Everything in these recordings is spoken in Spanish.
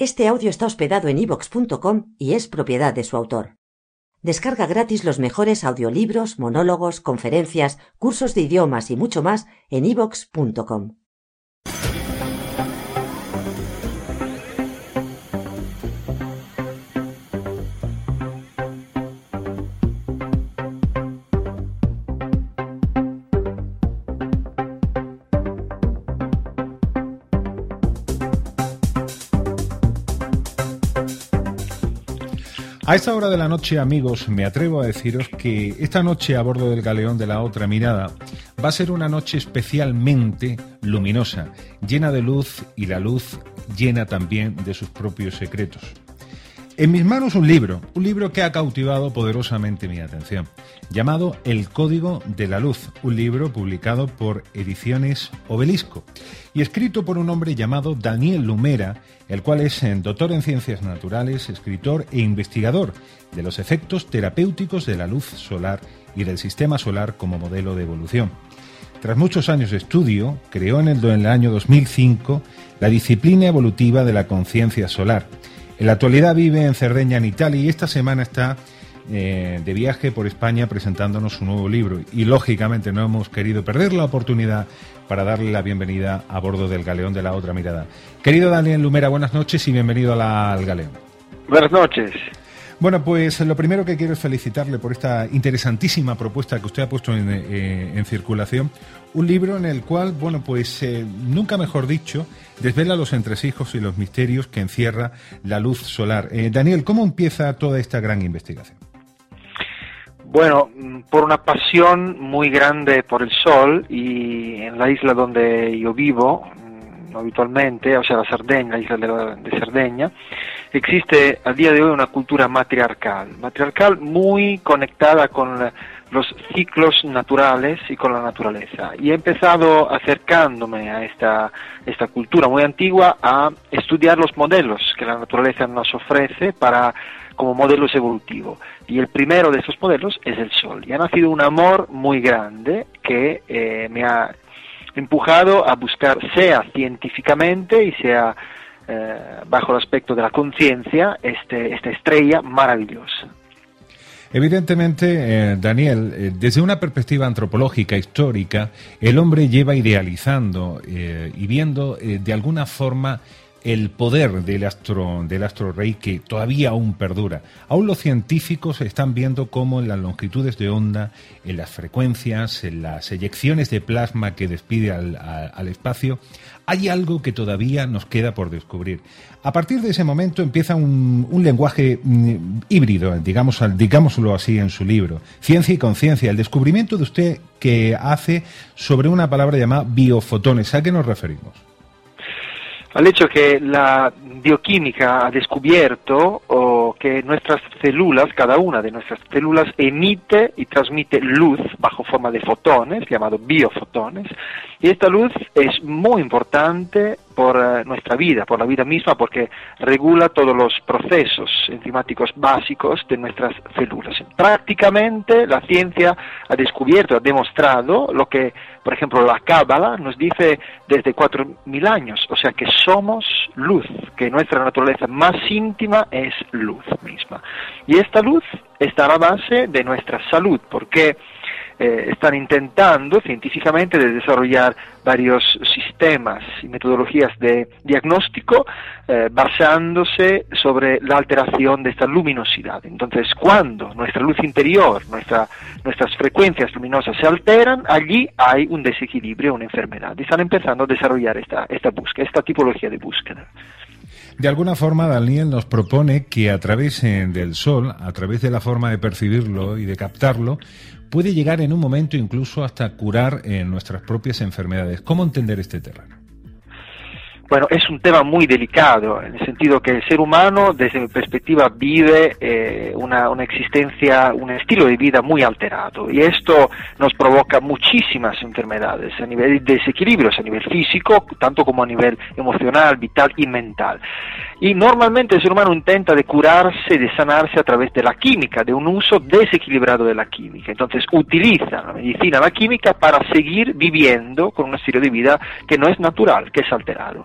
Este audio está hospedado en ivox.com y es propiedad de su autor. Descarga gratis los mejores audiolibros, monólogos, conferencias, cursos de idiomas y mucho más en ivox.com. A esta hora de la noche, amigos, me atrevo a deciros que esta noche a bordo del galeón de la otra mirada va a ser una noche especialmente luminosa, llena de luz y la luz llena también de sus propios secretos. En mis manos un libro, un libro que ha cautivado poderosamente mi atención, llamado El Código de la Luz, un libro publicado por Ediciones Obelisco y escrito por un hombre llamado Daniel Lumera, el cual es eh, doctor en ciencias naturales, escritor e investigador de los efectos terapéuticos de la luz solar y del sistema solar como modelo de evolución. Tras muchos años de estudio, creó en el, en el año 2005 la disciplina evolutiva de la conciencia solar, en la actualidad vive en Cerdeña, en Italia, y esta semana está eh, de viaje por España presentándonos su nuevo libro. Y lógicamente no hemos querido perder la oportunidad para darle la bienvenida a bordo del Galeón de la Otra Mirada. Querido Daniel Lumera, buenas noches y bienvenido al Galeón. Buenas noches. Bueno, pues lo primero que quiero es felicitarle por esta interesantísima propuesta que usted ha puesto en, eh, circulación. Un libro en el cual, bueno, pues eh, nunca mejor dicho, desvela los entresijos y los misterios que encierra la luz solar. Eh, Daniel, ¿cómo empieza toda esta gran investigación? Bueno, por una pasión muy grande por el sol y en la isla donde yo vivo, habitualmente, o sea, la Cerdeña, la isla de, Cerdeña, existe a día de hoy una cultura matriarcal, matriarcal muy conectada con los ciclos naturales y con la naturaleza. Y he empezado acercándome a esta, esta cultura muy antigua a estudiar los modelos que la naturaleza nos ofrece para como modelos evolutivos. Y el primero de esos modelos es el Sol. Y ha nacido un amor muy grande que eh, me ha empujado a buscar, sea científicamente y sea eh, bajo el aspecto de la conciencia, este, esta estrella maravillosa. Evidentemente, eh, Daniel, eh, desde una perspectiva antropológica, histórica, el hombre lleva idealizando y viendo de alguna forma el poder del astro, del astro rey que todavía aún perdura. Aún los científicos están viendo cómo en las longitudes de onda, en las frecuencias, en las eyecciones de plasma que despide al, espacio, hay algo que todavía nos queda por descubrir. A partir de ese momento empieza un, lenguaje mm, híbrido, digamos, digámoslo así en su libro, Ciencia y Conciencia, el descubrimiento de usted que hace sobre una palabra llamada biofotones. ¿A qué nos referimos? Al hecho que la bioquímica ha descubierto que nuestras células, cada una de nuestras células emite y transmite luz bajo forma de fotones, llamado biofotones, y esta luz es muy importante por eh, nuestra vida, por la vida misma, porque regula todos los procesos enzimáticos básicos de nuestras células. Prácticamente la ciencia ha descubierto, ha demostrado lo que, por ejemplo, la Cábala nos dice desde 4.000 años, o sea que somos luz, que nuestra naturaleza más íntima es luz misma. Y esta luz está a la base de nuestra salud, porque eh, están intentando científicamente de desarrollar varios sistemas y metodologías de diagnóstico eh, basándose sobre la alteración de esta luminosidad. Entonces, cuando nuestra luz interior, nuestra, nuestras frecuencias luminosas se alteran, allí hay un desequilibrio, una enfermedad. Y están empezando a desarrollar esta, esta búsqueda, esta tipología de búsqueda. De alguna forma, Daniel nos propone que a través eh, del sol, a través de la forma de percibirlo y de captarlo, puede llegar en un momento incluso hasta curar eh, nuestras propias enfermedades. ¿Cómo entender este terreno? Bueno, es un tema muy delicado, en el sentido que el ser humano, desde mi perspectiva, vive eh, una, una, existencia, un estilo de vida muy alterado, y esto nos provoca muchísimas enfermedades a nivel de desequilibrios, a nivel físico, tanto como a nivel emocional, vital y mental. Y normalmente el ser humano intenta de curarse, de sanarse a través de la química, de un uso desequilibrado de la química. Entonces utiliza la medicina, la química, para seguir viviendo con un estilo de vida que no es natural, que es alterado.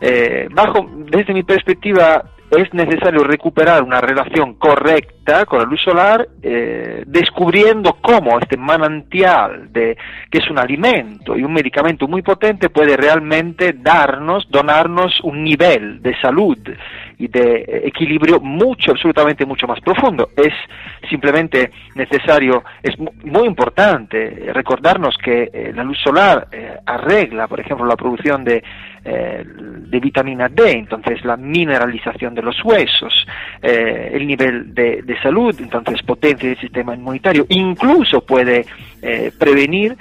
Eh, bajo, desde mi perspectiva, es necesario recuperar una relación correcta con la luz solar, eh, descubriendo cómo este manantial, de, que es un alimento y un medicamento muy potente, puede realmente darnos, donarnos un nivel de salud y de equilibrio mucho, absolutamente mucho más profundo. Es simplemente necesario, es muy importante recordarnos que eh, la luz solar eh, arregla, por ejemplo, la producción de, eh, de vitamina D, entonces la mineralización de los huesos, el nivel de, de, salud, entonces potencia del sistema inmunitario, incluso puede prevenir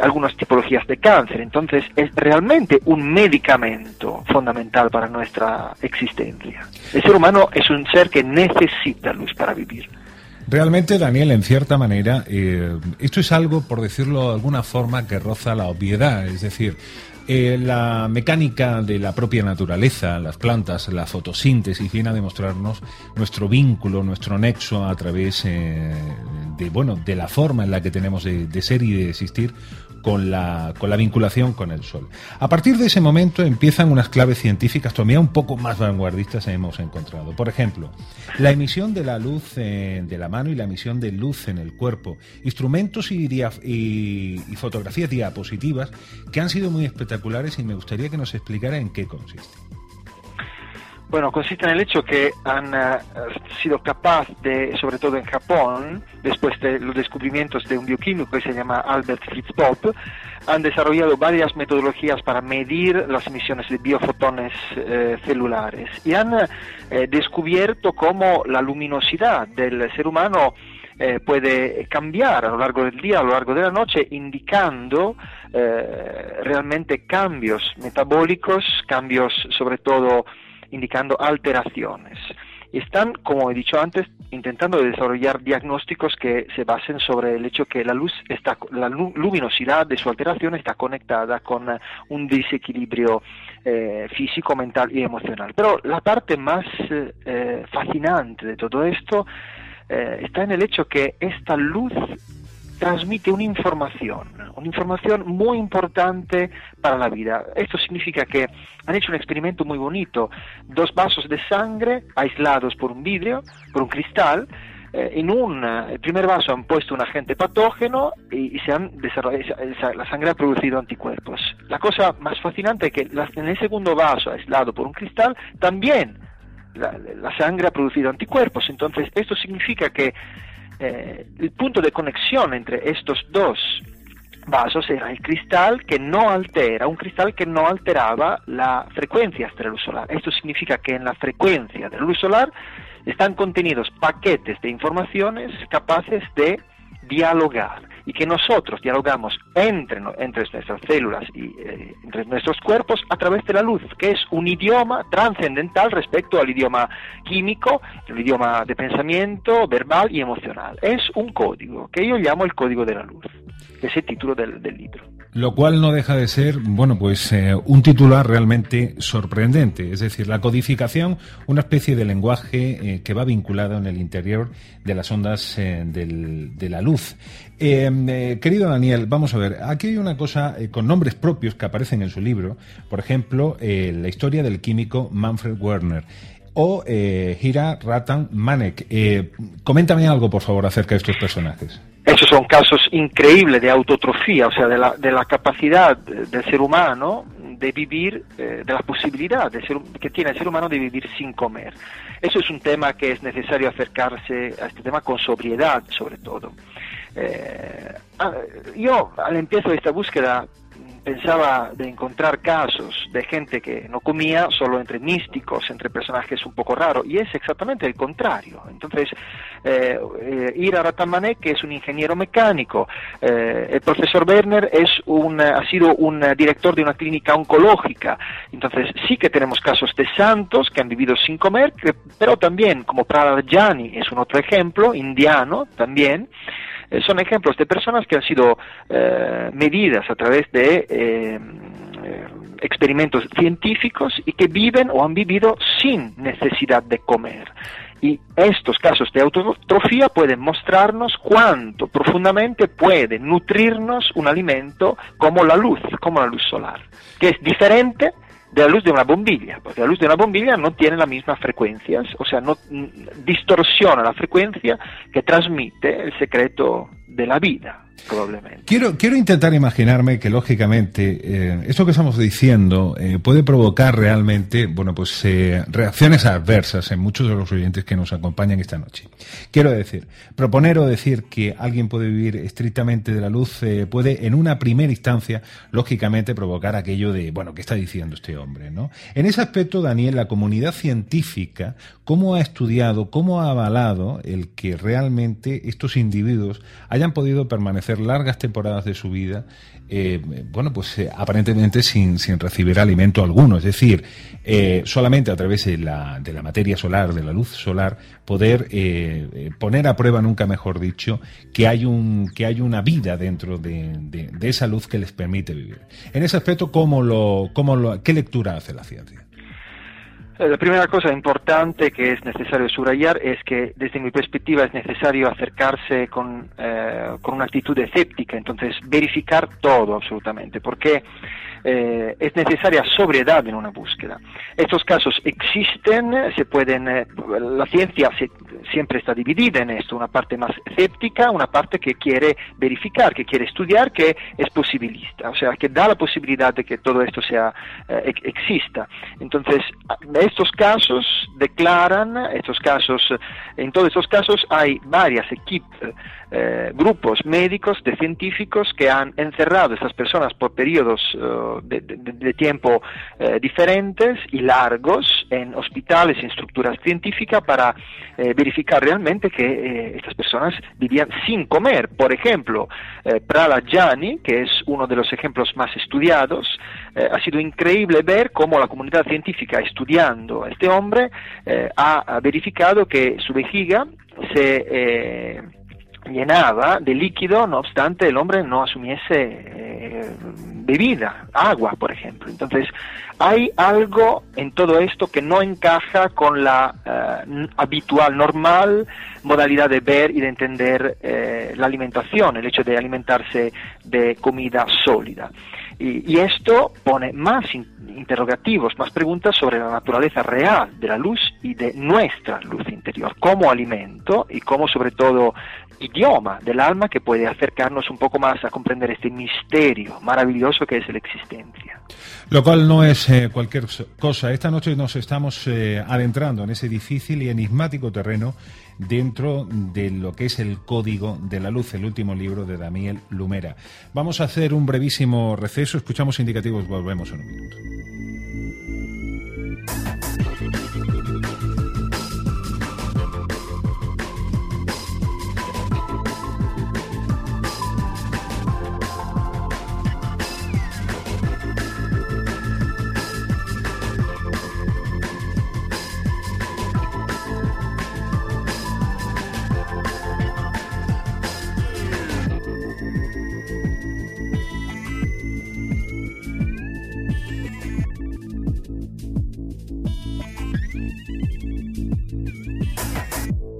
algunas tipologías de cáncer. Entonces es realmente un medicamento fundamental para nuestra existencia. El ser humano es un ser que necesita luz para vivir. Realmente, Daniel, en cierta manera, eh, esto es algo, por decirlo de alguna forma, que roza la obviedad. Es decir, eh, la mecánica de la propia naturaleza, las plantas, la fotosíntesis, viene a demostrarnos nuestro vínculo, nuestro nexo a través eh, de, bueno, de la forma en la que tenemos de ser y de existir con la, con la vinculación con el Sol. A partir de ese momento empiezan unas claves científicas todavía un poco más vanguardistas hemos encontrado. Por ejemplo, la emisión de la luz de la mano y la emisión de luz en el cuerpo, instrumentos y, y, fotografías diapositivas que han sido muy espectaculares y me gustaría que nos explicara en qué consiste. Bueno, consiste en el hecho que han uh, sido capaces de, sobre todo en Japón, después de los descubrimientos de un bioquímico que se llama Albert Fritz Popp, han desarrollado varias metodologías para medir las emisiones de biofotones eh, celulares. Y han eh, descubierto cómo la luminosidad del ser humano eh, puede cambiar a lo largo del día, a lo largo de la noche, indicando realmente cambios metabólicos, cambios sobre todo indicando alteraciones. Están, como he dicho antes, intentando desarrollar diagnósticos que se basen sobre el hecho que la luz está, la luminosidad de su alteración está conectada con eh, un desequilibrio eh, físico, mental y emocional. Pero la parte más eh, fascinante de todo esto está en el hecho que esta luz transmite una información, una información muy importante para la vida. Esto significa que han hecho un experimento muy bonito, dos vasos de sangre aislados por un vidrio, por un cristal, eh, en un el primer vaso han puesto un agente patógeno y, se han desarrollado, la sangre ha producido anticuerpos. La cosa más fascinante es que en el segundo vaso aislado por un cristal también la sangre ha producido anticuerpos. Entonces esto significa que eh, el punto de conexión entre estos dos vasos era el cristal que no altera, un cristal que no alteraba la frecuencia luz solar. Esto significa que en la frecuencia de luz solar están contenidos paquetes de informaciones capaces de dialogar y que nosotros dialogamos entre, entre nuestras células y eh, entre nuestros cuerpos a través de la luz, que es un idioma trascendental respecto al idioma químico, el idioma de pensamiento, verbal y emocional. Es un código que yo llamo el código de la luz, es el título del libro. Lo cual no deja de ser, bueno, pues eh, un titular realmente sorprendente. Es decir, la codificación, una especie de lenguaje eh, que va vinculado en el interior de las ondas eh, de la luz. querido Daniel, vamos a ver, aquí hay una cosa con nombres propios que aparecen en su libro. Por ejemplo, la historia del químico Manfred Werner o Hira Ratan Manek. coméntame algo, por favor, acerca de estos personajes. Esos son casos increíbles de autotrofía, o sea, de la, de la capacidad del ser humano de vivir, eh, de la posibilidad de ser, que tiene el ser humano de vivir sin comer. Eso es un tema que es necesario acercarse a este tema con sobriedad, sobre todo. Eh, ah, yo, al empiezo esta búsqueda, pensaba de encontrar casos de gente que no comía solo entre místicos, entre personajes un poco raros, y es exactamente el contrario. Entonces, eh, eh, ir a Ratamané, que es un ingeniero mecánico, eh, el profesor Werner es un, ha sido un director de una clínica oncológica, entonces sí que tenemos casos de santos que han vivido sin comer, pero también, como Pradjani es un otro ejemplo, indiano también, eh, son ejemplos de personas que han sido eh, medidas a través de eh, experimentos científicos y que viven o han vivido sin necesidad de comer. Y estos casos de autotrofía pueden mostrarnos cuánto profundamente puede nutrirnos un alimento como la luz, como la luz solar, que es diferente de la luz de una bombilla, porque la luz de una bombilla no tiene las mismas frecuencias, o sea, no distorsiona la frecuencia que transmite el secreto de la vida Quiero, quiero intentar imaginarme que, lógicamente, eh, esto que estamos diciendo eh, puede provocar realmente, bueno, pues eh, reacciones adversas en muchos de los oyentes que nos acompañan esta noche. Quiero decir, proponer o decir que alguien puede vivir estrictamente de la luz puede, en una primera instancia, lógicamente provocar aquello de, bueno, ¿qué está diciendo este hombre, no? En ese aspecto, Daniel, la comunidad científica, ¿cómo ha estudiado, cómo ha avalado el que realmente estos individuos hayan podido permanecer largas temporadas de su vida, eh, bueno, pues eh, aparentemente sin, sin, recibir alimento alguno, es decir, eh, solamente a través de la, de la, materia solar, de la luz solar, poder poner a prueba, nunca mejor dicho, que hay, un, que hay una vida dentro de, de, esa luz que les permite vivir. En ese aspecto, ¿cómo lo, cómo lo, ¿qué lectura hace la ciencia? La primera cosa importante que es necesario subrayar es que desde mi perspectiva es necesario acercarse con, eh, con una actitud escéptica, entonces verificar todo absolutamente, porque eh, es necesaria sobriedad en una búsqueda. Estos casos existen, se pueden, la ciencia siempre está dividida en esto, una parte más escéptica, una parte que quiere verificar, que quiere estudiar, que es posibilista, o sea, que da la posibilidad de que todo esto sea, exista. Entonces, estos casos declaran, estos casos, en todos estos casos hay varias equipos, eh, grupos médicos, de científicos que han encerrado a estas personas por periodos eh, de, tiempo eh, diferentes y largos en hospitales en estructuras científicas para verificar realmente que estas personas vivían sin comer. Por ejemplo, Prala Jani, que es uno de los ejemplos más estudiados, ha sido increíble ver cómo la comunidad científica estudiando este hombre eh, ha verificado que su vejiga se eh, llenaba de líquido, no obstante el hombre no asumiese eh, bebida, agua, por ejemplo. Entonces, hay algo en todo esto que no encaja con la habitual, normal modalidad de ver y de entender la alimentación, el hecho de alimentarse de comida sólida. Y, esto pone más interrogativos, más preguntas sobre la naturaleza real de la luz y de nuestra luz interior, como alimento y como sobre todo idioma del alma que puede acercarnos un poco más a comprender este misterio maravilloso que es la existencia. Lo cual no es eh, cualquier cosa. Esta noche nos estamos eh, adentrando en ese difícil y enigmático terreno dentro de lo que es el Código de la Luz, el último libro de Daniel Lumera. Vamos a hacer un brevísimo receso, escuchamos indicativos, volvemos en un minuto. thank you